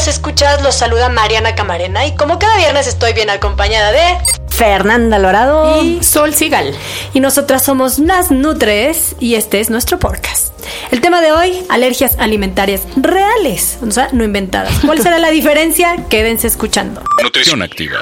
Queridos escuchas, los saluda Mariana Camarena y como cada viernes estoy bien acompañada de Fernanda Alvarado y Sol Sigal. Y nosotras somos las Nutres y este es nuestro podcast. El tema de hoy, alergias alimentarias reales, o sea, no inventadas. ¿Cuál será la diferencia? Quédense escuchando. Nutrición activa.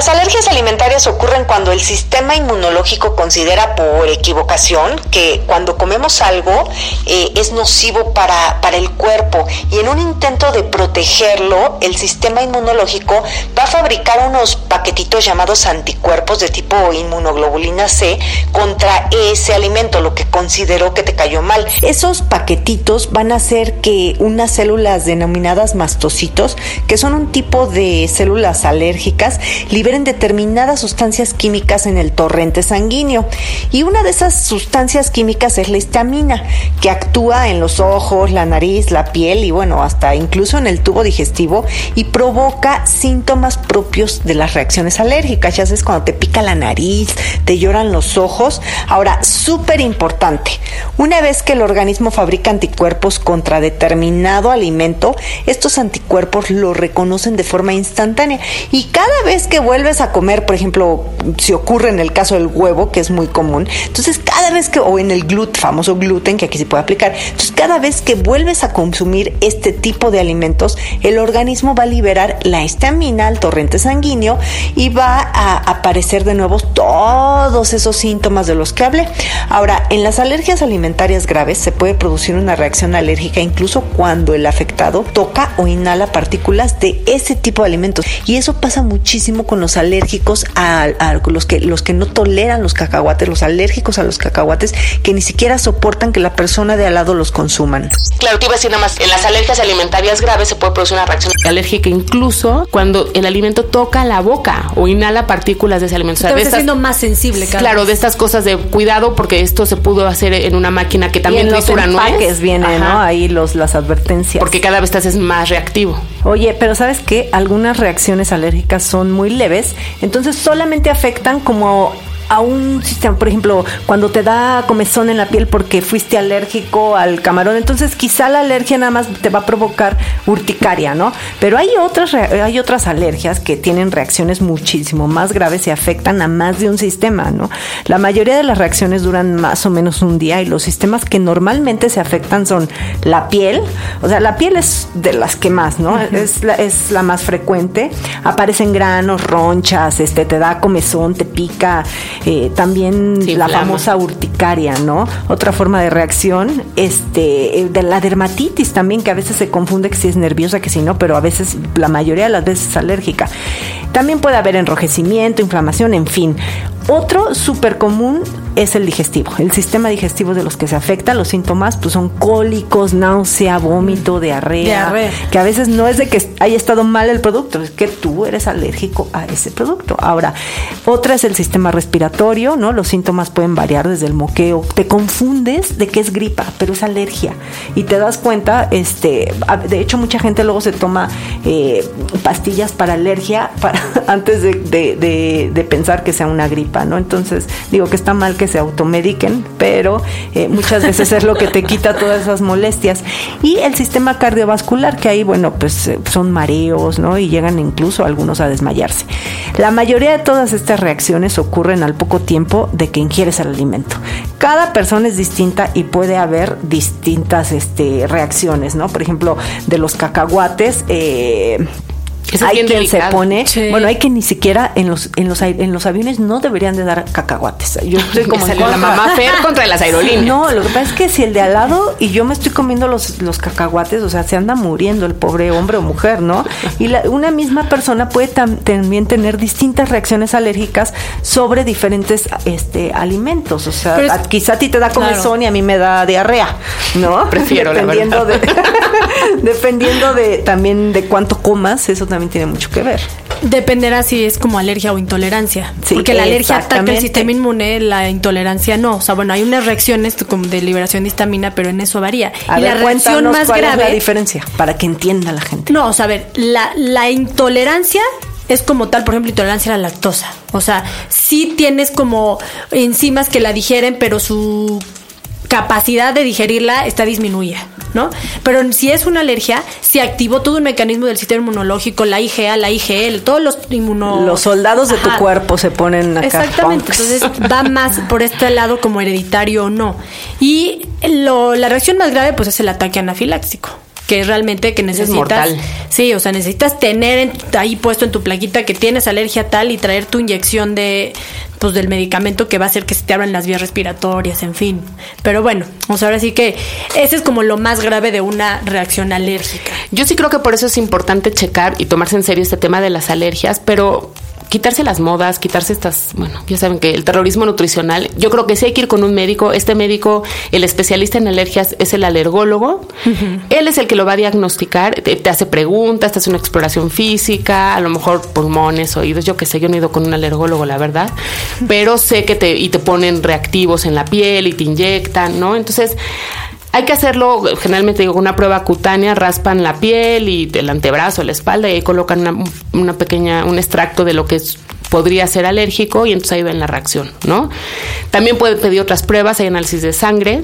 Las alergias alimentarias ocurren cuando el sistema inmunológico considera por equivocación que cuando comemos algo eh, es nocivo para, para, el cuerpo y en un intento de protegerlo, el sistema inmunológico va a fabricar unos paquetitos llamados anticuerpos de tipo inmunoglobulina C contra ese alimento, lo que consideró que te cayó mal. Esos paquetitos van a hacer que unas células denominadas mastocitos, que son un tipo de células alérgicas, liberen determinadas sustancias químicas en el torrente sanguíneo. Y una de esas sustancias químicas es la histamina, que actúa en los ojos, la nariz, la piel y bueno, hasta incluso en el tubo digestivo y provoca síntomas propios de las reacciones alérgicas. Ya sabes, cuando te pica la nariz, te lloran los ojos. Ahora, súper importante, una vez que el organismo fabrica anticuerpos contra determinado alimento, estos anticuerpos lo reconocen de forma instantánea y cada vez que vuelves a comer, por ejemplo, si ocurre en el caso del huevo, que es muy común, entonces cada vez que, o en el gluten, famoso gluten, que aquí se puede aplicar, entonces cada vez que vuelves a consumir este tipo de alimentos, el organismo va a liberar la histamina al torrente sanguíneo y va a aparecer de nuevo todos esos síntomas de los que hablé. Ahora, en las alergias alimentarias graves se puede producir una reacción alérgica incluso cuando el afectado toca o inhala partículas de ese tipo de alimentos. Y eso pasa muchísimo con los alérgicos a, a, los que los que no toleran los cacahuates, los alérgicos a los cacahuates, que ni siquiera soportan que la persona de al lado los consuman. Claro, te iba a decir nada más, en las alergias alimentarias graves se puede producir una reacción alérgica incluso cuando el alimento toca la boca o inhala partículas de ese alimento. O sea, de estas, siendo más sensible, cada Claro, de estas cosas de cuidado porque esto se pudo hacer en una máquina que también y en los tritura no es. viene, ¿no? Ahí los las advertencias. Porque cada vez te haces más reactivo. Oye, pero ¿sabes qué? Algunas reacciones alérgicas son muy leves, entonces solamente afectan como a un sistema, por ejemplo, cuando te da comezón en la piel porque fuiste alérgico al camarón, entonces quizá la alergia nada más te va a provocar urticaria, ¿no? Pero hay otras hay otras alergias que tienen reacciones muchísimo más graves y afectan a más de un sistema, ¿no? La mayoría de las reacciones duran más o menos un día y los sistemas que normalmente se afectan son la piel, o sea, la piel es de las que más, ¿no? es, la, es la más frecuente, aparecen granos, ronchas, este te da comezón, te pica, eh, también Sí, la famosa urticaria, ¿no? Otra forma de reacción, este, eh, de la dermatitis también, que a veces se confunde que si es nerviosa, que si no, pero a veces, la mayoría de las veces es alérgica. También puede haber enrojecimiento, inflamación, en fin. Otro súper común es el digestivo. El sistema digestivo de los que se afecta, los síntomas pues son cólicos, náusea, vómito, diarrea, Diarrea. que a veces no es de que haya estado mal el producto, es que tú eres alérgico a ese producto. Ahora, otra es el sistema respiratorio, ¿no? Los síntomas pueden variar desde el moqueo. Te confundes de que es gripa, pero es alergia. Y te das cuenta, este, de hecho, mucha gente luego se toma eh, pastillas para alergia para, antes de, de- de- de pensar que sea una gripa, ¿no? Entonces, digo que está mal que se automediquen, pero eh, muchas veces es lo que te quita todas esas molestias. Y el sistema cardiovascular, que ahí, bueno, pues eh, son mareos, ¿no? Y llegan incluso algunos a desmayarse. La mayoría de todas estas reacciones ocurren al poco tiempo de que ingieres el alimento. Cada persona es distinta y puede haber distintas este, reacciones, ¿no? Por ejemplo, de los cacahuates, eh, hay quien se pone, bueno, hay que ni siquiera en los en los en los aviones no deberían de dar cacahuates. Yo estoy como en la mamá Fer contra las aerolíneas. No, lo que pasa es que si el de al lado y yo me estoy comiendo los, los cacahuates, o sea, se anda muriendo el pobre hombre o mujer, ¿no? Y la, una misma persona puede también tener distintas reacciones alérgicas sobre diferentes este alimentos, o sea, quizá a ti te da comezón y a mí me da diarrea, ¿no? Prefiero dependiendo de dependiendo de también de cuánto comas, eso también tiene mucho que ver. Dependerá si es como alergia o intolerancia. porque la alergia ataca el sistema inmune, la intolerancia no. O sea, bueno, hay unas reacciones como de liberación de histamina, pero en eso varía. y la reacción más grave. Es la diferencia? Para que entienda la gente. No, o sea, a ver, la, la intolerancia es como tal, por ejemplo, intolerancia a la lactosa. O sea, sí tienes como enzimas que la digieren, pero su capacidad de digerirla está disminuida, ¿no? Pero si es una alergia, se activó todo un mecanismo del sistema inmunológico, la IgA, la IgL, todos los inmuno... Los soldados de tu cuerpo se ponen acá. Exactamente, entonces va más por este lado como hereditario o no. Y la reacción más grave pues es el ataque anafiláctico que realmente que necesitas. Es mortal. Sí, o sea, necesitas tener ahí puesto en tu plaquita que tienes alergia tal y traer tu inyección de pues del medicamento que va a hacer que se te abran las vías respiratorias, en fin. Pero bueno, o sea, ahora sí que ese es como lo más grave de una reacción alérgica. Yo sí creo que por eso es importante checar y tomarse en serio este tema de las alergias, pero quitarse las modas, quitarse estas, bueno, ya saben que el terrorismo nutricional, yo creo que sí hay que ir con un médico, este médico, el especialista en alergias es el alergólogo, él es el que lo va a diagnosticar, te, hace preguntas, te hace una exploración física, a lo mejor pulmones, oídos, yo qué sé, yo no he ido con un alergólogo, la verdad, pero sé que te, y te ponen reactivos en la piel y te inyectan, ¿no? Entonces, hay que hacerlo, generalmente digo, con una prueba cutánea, raspan la piel y el antebrazo, la espalda y ahí colocan una, una pequeña, un extracto de lo que podría ser alérgico y entonces ahí ven la reacción, ¿no? También puede pedir otras pruebas, hay análisis de sangre.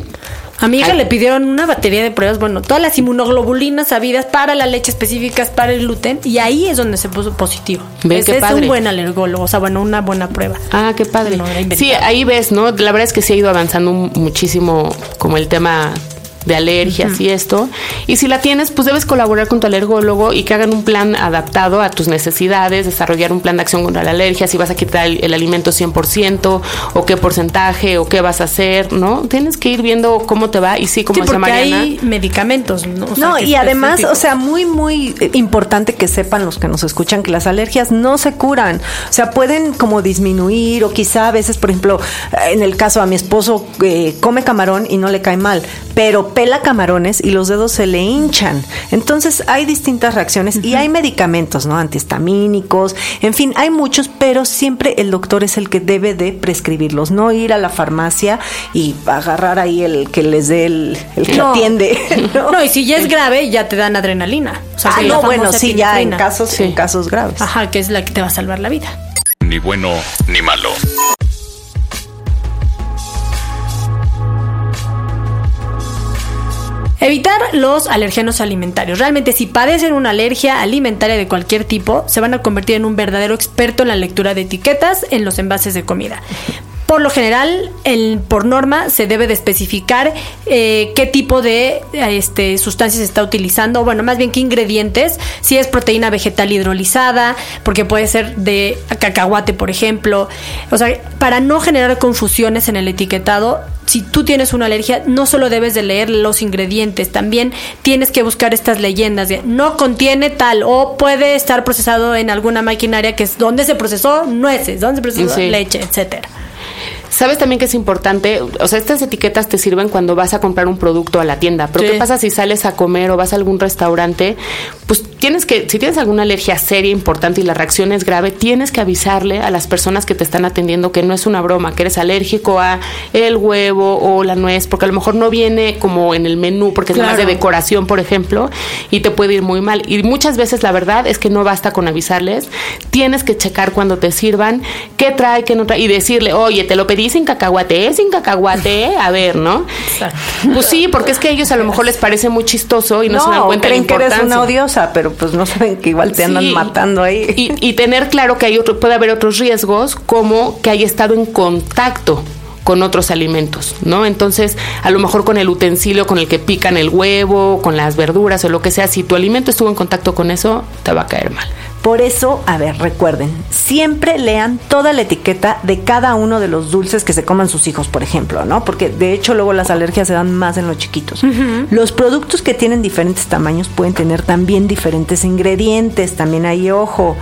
A mi hija le pidieron una batería de pruebas, bueno, todas las inmunoglobulinas sabidas para la leche específicas para el gluten y ahí es donde se puso positivo. ¿Ves es un buen alergólogo, o sea, bueno, una buena prueba. Ah, qué padre. sí, ahí ves, ¿no? La verdad es que sí ha ido avanzando muchísimo como el tema de alergias y esto. Y si la tienes, pues debes colaborar con tu alergólogo y que hagan un plan adaptado a tus necesidades, desarrollar un plan de acción contra la alergia, si vas a quitar el, alimento 100% o qué porcentaje o qué vas a hacer, ¿no? Tienes que ir viendo cómo te va y sí, como sí, porque hay medicamentos, ¿no? no, y además, o sea, muy, muy importante que sepan los que nos escuchan que las alergias no se curan. O sea, pueden como disminuir o quizá a veces, por ejemplo, en el caso a mi esposo eh, come camarón y no le cae mal, pero pela camarones y los dedos se le hinchan. Entonces hay distintas reacciones y hay medicamentos, ¿no? Antihistamínicos, en fin, hay muchos, pero siempre el doctor es el que debe de prescribirlos, no ir a la farmacia y agarrar ahí el que les dé el, que atiende. ¿no? y si ya es grave, ya te dan adrenalina. ah, no, bueno, sí, ya en casos, en casos graves. Ajá, que es la que te va a salvar la vida. Ni bueno ni malo. Evitar los alergenos alimentarios. Realmente si padecen una alergia alimentaria de cualquier tipo, se van a convertir en un verdadero experto en la lectura de etiquetas en los envases de comida. Por lo general, el, por norma, se debe de especificar eh, qué tipo de este, sustancias está utilizando, bueno, más bien qué ingredientes, si es proteína vegetal hidrolizada, porque puede ser de cacahuate, por ejemplo. O sea, para no generar confusiones en el etiquetado, si tú tienes una alergia, no solo debes de leer los ingredientes, también tienes que buscar estas leyendas de no contiene tal o puede estar procesado en alguna maquinaria que es donde se procesó nueces, donde se procesó leche, etcétera. Sabes también que es importante, o sea, estas etiquetas te sirven cuando vas a comprar un producto a la tienda, pero ¿qué pasa si sales a comer o vas a algún restaurante? Pues tienes que, si tienes alguna alergia seria, importante y la reacción es grave, tienes que avisarle a las personas que te están atendiendo que no es una broma, que eres alérgico a el huevo o la nuez, porque a lo mejor no viene como en el menú, porque es más de decoración, por ejemplo, y te puede ir muy mal. Y muchas veces la verdad es que no basta con avisarles, tienes que checar cuando te sirvan qué trae, qué no trae, y decirle, oye, te lo pedí pedí sin cacahuate, sin cacahuate, a ver, ¿no? Pues sí, porque es que a ellos a lo mejor les parece muy chistoso y no, se dan cuenta creen que eres una odiosa, pero pues no saben que igual te andan matando ahí. Y, y, tener claro que hay otro, puede haber otros riesgos, como que haya estado en contacto con otros alimentos, ¿no? Entonces, a lo mejor con el utensilio con el que pican el huevo, con las verduras o lo que sea, si tu alimento estuvo en contacto con eso, te va a caer mal. Por eso, a ver, recuerden, siempre lean toda la etiqueta de cada uno de los dulces que se coman sus hijos, por ejemplo, ¿no? Porque de hecho luego las alergias se dan más en los chiquitos. Los productos que tienen diferentes tamaños pueden tener también diferentes ingredientes, también hay ojo.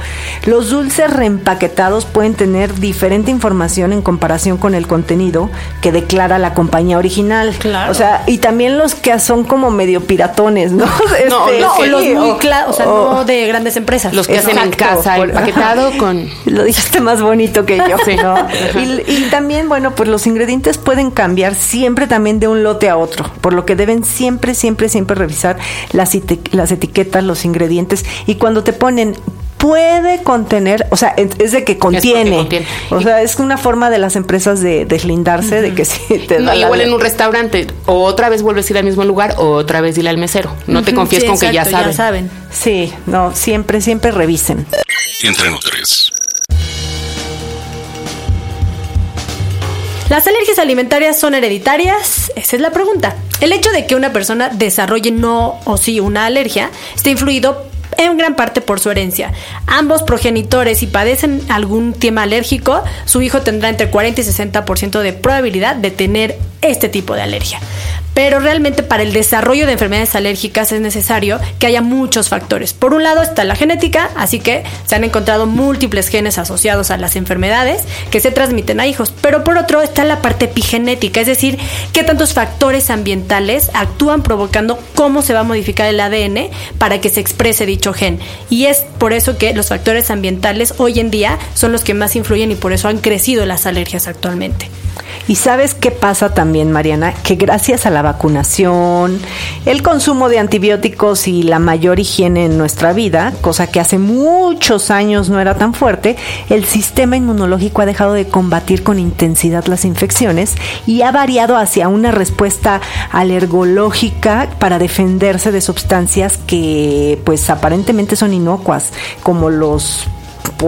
Los dulces reempaquetados pueden tener diferente información en comparación con el contenido que declara la compañía original. Claro. O sea, y también los que son como medio piratones, ¿no? no, este, los muy o sea, no de grandes empresas. Los que hacen en casa, empaquetado con... Lo dijiste más bonito que yo, ¿no? Y, también, bueno, pues los ingredientes pueden cambiar siempre también de un lote a otro, por lo que deben siempre, siempre, siempre revisar las, las etiquetas, los ingredientes, y cuando te ponen puede contener, o sea, es de que contiene. O sea, es una forma de las empresas de deslindarse de que si te da igual en un restaurante, o otra vez vuelves a ir al mismo lugar, o otra vez ir al mesero. No te confíes con que ya saben. ya saben. Sí, no, siempre, siempre revisen. Entre. ¿Las alergias alimentarias son hereditarias? Esa es la pregunta. El hecho de que una persona desarrolle no o sí una alergia está influido en gran parte por su herencia. Ambos progenitores, si padecen algún tema alérgico, su hijo tendrá entre 40 y 60% de probabilidad de tener este tipo de alergia. Pero realmente para el desarrollo de enfermedades alérgicas es necesario que haya muchos factores. Por un lado está la genética, así que se han encontrado múltiples genes asociados a las enfermedades que se transmiten a hijos. Pero por otro está la parte epigenética, es decir, qué tantos factores ambientales actúan provocando cómo se va a modificar el ADN para que se exprese dicho gen. Y es por eso que los factores ambientales hoy en día son los que más influyen y por eso han crecido las alergias actualmente. Y sabes qué pasa también, Mariana, que gracias a la vacunación, el consumo de antibióticos y la mayor higiene en nuestra vida, cosa que hace muchos años no era tan fuerte, el sistema inmunológico ha dejado de combatir con intensidad las infecciones y ha variado hacia una respuesta alergológica para defenderse de sustancias que pues aparentemente son inocuas, como los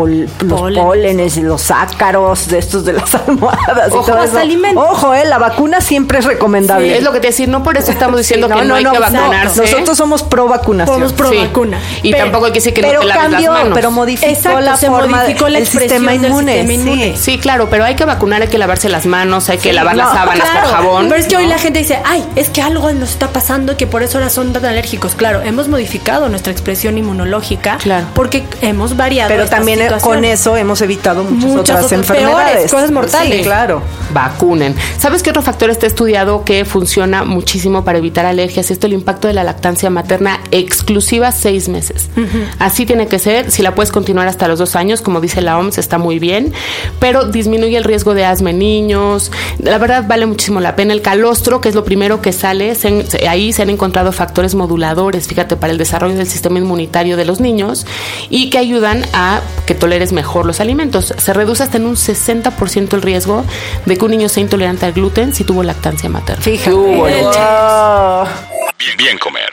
los pólenes y los ácaros de estos de las almohadas Ojo, y todo eso. Ojo, eh, la vacuna siempre es recomendable. es lo que te decir, no por eso estamos diciendo que no, hay que vacunarse. nosotros somos pro vacunación. Somos pro vacuna. Y tampoco hay que decir que no te laves las manos. Pero modificó la forma modificó la el sistema inmune. Sí. claro, pero hay que vacunar, hay que lavarse las manos, hay que lavar las sábanas con jabón. Pero es que hoy la gente dice, ay, es que algo nos está pasando y que por eso ahora son tan alérgicos. Claro, hemos modificado nuestra expresión inmunológica claro. porque hemos variado. Pero también con eso hemos evitado muchas, otras, enfermedades. cosas mortales. claro. Vacunen. ¿Sabes qué otro factor está estudiado que funciona muchísimo para evitar alergias? Esto el impacto de la lactancia materna exclusiva seis meses. Así tiene que ser. Si la puedes continuar hasta los dos años, como dice la OMS, está muy bien, pero disminuye el riesgo de asma en niños. La verdad vale muchísimo la pena. El calostro, que es lo primero que sale, ahí se han encontrado factores moduladores, fíjate, para el desarrollo del sistema inmunitario de los niños y que ayudan a que toleres mejor los alimentos. Se reduce hasta en un 60% el riesgo de que un niño sea intolerante al gluten si tuvo lactancia materna. Fíjate. Bien, bien comer.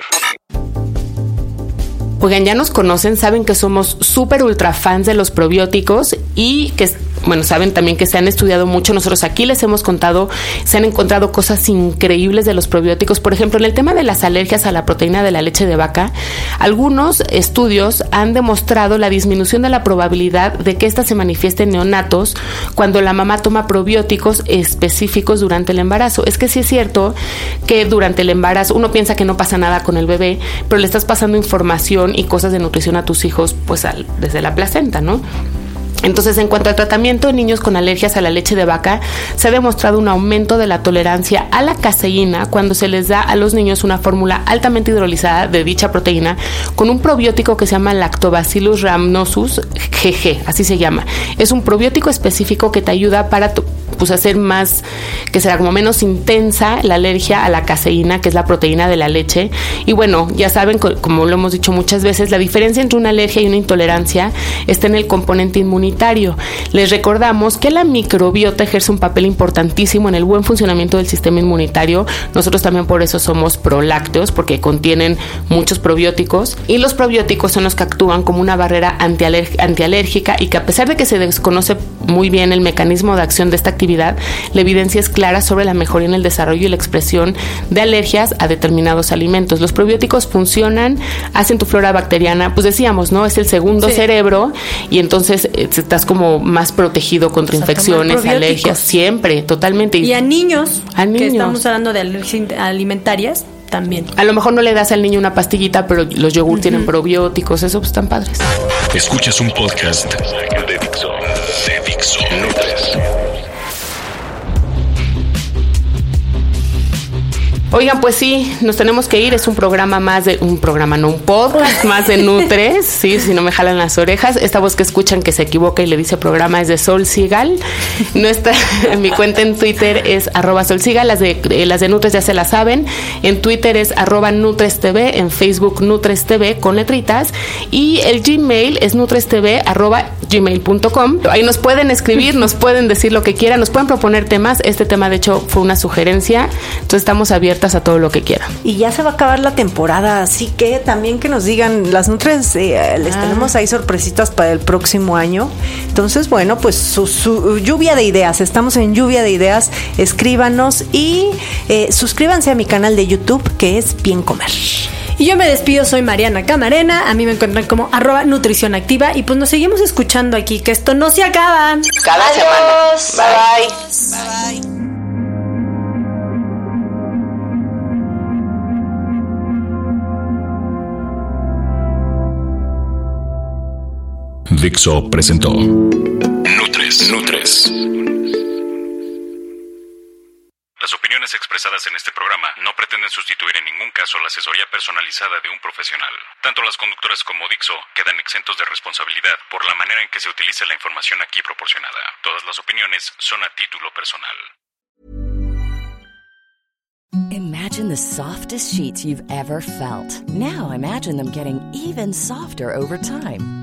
Oigan, ya nos conocen, saben que somos súper ultra fans de los probióticos y que bueno, saben también que se han estudiado mucho. Nosotros aquí les hemos contado, se han encontrado cosas increíbles de los probióticos. Por ejemplo, en el tema de las alergias a la proteína de la leche de vaca, algunos estudios han demostrado la disminución de la probabilidad de que ésta se manifieste en neonatos cuando la mamá toma probióticos específicos durante el embarazo. Es que sí es cierto que durante el embarazo uno piensa que no pasa nada con el bebé, pero le estás pasando información y cosas de nutrición a tus hijos pues desde la placenta, ¿no? Entonces, en cuanto al tratamiento de niños con alergias a la leche de vaca, se ha demostrado un aumento de la tolerancia a la caseína cuando se les da a los niños una fórmula altamente hidrolizada de dicha proteína con un probiótico que se llama Lactobacillus rhamnosus GG, así se llama. Es un probiótico específico que te ayuda para pues hacer más, que será como menos intensa la alergia a la caseína, que es la proteína de la leche. Y bueno, ya saben, como lo hemos dicho muchas veces, la diferencia entre una alergia y una intolerancia está en el componente inmunitario. Les recordamos que la microbiota ejerce un papel importantísimo en el buen funcionamiento del sistema inmunitario. Nosotros también por eso somos prolácteos, porque contienen muchos probióticos. Y los probióticos son los que actúan como una barrera antialérgica y que a pesar de que se desconoce muy bien el mecanismo de acción de esta actividad, la evidencia es clara sobre la mejoría en el desarrollo y la expresión de alergias a determinados alimentos. Los probióticos funcionan, hacen tu flora bacteriana, pues decíamos, ¿no? Es el segundo cerebro y entonces eh, estás como más protegido contra infecciones, alergias, siempre, totalmente. Y a niños, a niños. que estamos hablando de alergias alimentarias, también. A lo mejor no le das al niño una pastillita, pero los yogur tienen probióticos, eso pues están padres. Escuchas un podcast. De Oigan, pues sí, nos tenemos que ir. Es un programa más de. Un programa, no un podcast más de Nutres. Sí, si no me jalan las orejas. Esta voz que escuchan que se equivoca y le dice programa es de Sol Sigal. Nuestra, mi cuenta en Twitter es arroba Sol Sigal. Las de, eh, las de Nutres ya se las saben. En Twitter es arroba Nutres TV. En Facebook Nutres TV con letritas. Y el Gmail es TV arroba gmail.com. Ahí nos pueden escribir, nos pueden decir lo que quieran, nos pueden proponer temas. Este tema, de hecho, fue una sugerencia. Entonces estamos abiertos a todo lo que quieran. Y ya se va a acabar la temporada, así que también que nos digan, las nutres, eh, les ah. tenemos ahí sorpresitas para el próximo año. Entonces, bueno, pues su, lluvia de ideas, estamos en lluvia de ideas, escríbanos y eh, suscríbanse a mi canal de YouTube que es Bien Comer. Y yo me despido, soy Mariana Camarena, a mí me encuentran como arroba nutrición activa y pues nos seguimos escuchando aquí, que esto no se acaba. Cada semana. bye. bye. Dixo presentó Nutres. Nutres. Las opiniones expresadas en este programa no pretenden sustituir en ningún caso la asesoría personalizada de un profesional. Tanto las conductoras como Dixo quedan exentos de responsabilidad por la manera en que se utiliza la información aquí proporcionada. Todas las opiniones son a título personal. Imagine the softest sheets you've ever felt. Now imagine them getting even softer over time.